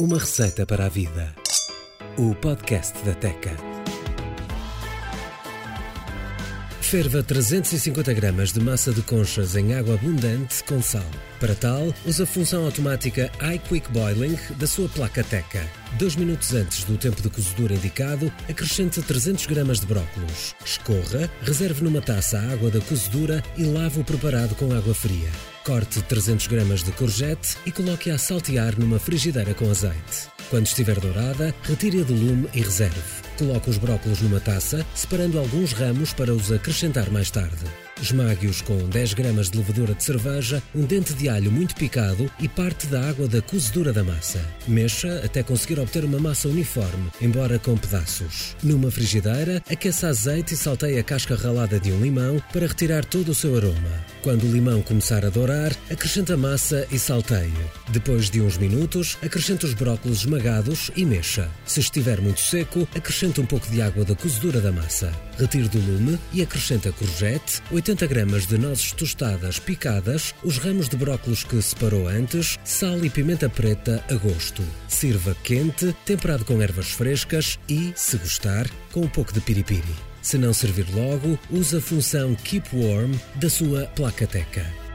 Uma receita para a vida. O podcast da Teca. Ferva 350 gramas de massa de conchas em água abundante com sal. Para tal, use a função automática iQuick Boiling da sua placa Teca. Dois minutos antes do tempo de cozedura indicado, acrescente 300 gramas de brócolos. Escorra, reserve numa taça a água da cozedura e lave o preparado com água fria. Corte 300 gramas de courgette e coloque-a a saltear numa frigideira com azeite. Quando estiver dourada, retire-a do lume e reserve. Coloque os brócolos numa taça, separando alguns ramos para os acrescentar mais tarde. Esmague-os com 10 gramas de levedura de cerveja, um dente de alho muito picado e parte da água da cozedura da massa. Mexa até conseguir obter uma massa uniforme, embora com pedaços. Numa frigideira, aqueça azeite e salteie a casca ralada de um limão para retirar todo o seu aroma. Quando o limão começar a dourar, acrescente a massa e salteie. Depois de uns minutos, acrescente os brócolos esmagados e mexa. Se estiver muito seco, acrescente um pouco de água da cozedura da massa. Retire do lume e acrescente a courgette, 80 gramas de nozes tostadas picadas, os ramos de brócolos que separou antes, sal e pimenta preta a gosto. Sirva quente, temperado com ervas frescas e, se gostar, com um pouco de piripiri. Se não servir logo, use a função Keep Warm da sua placa teca.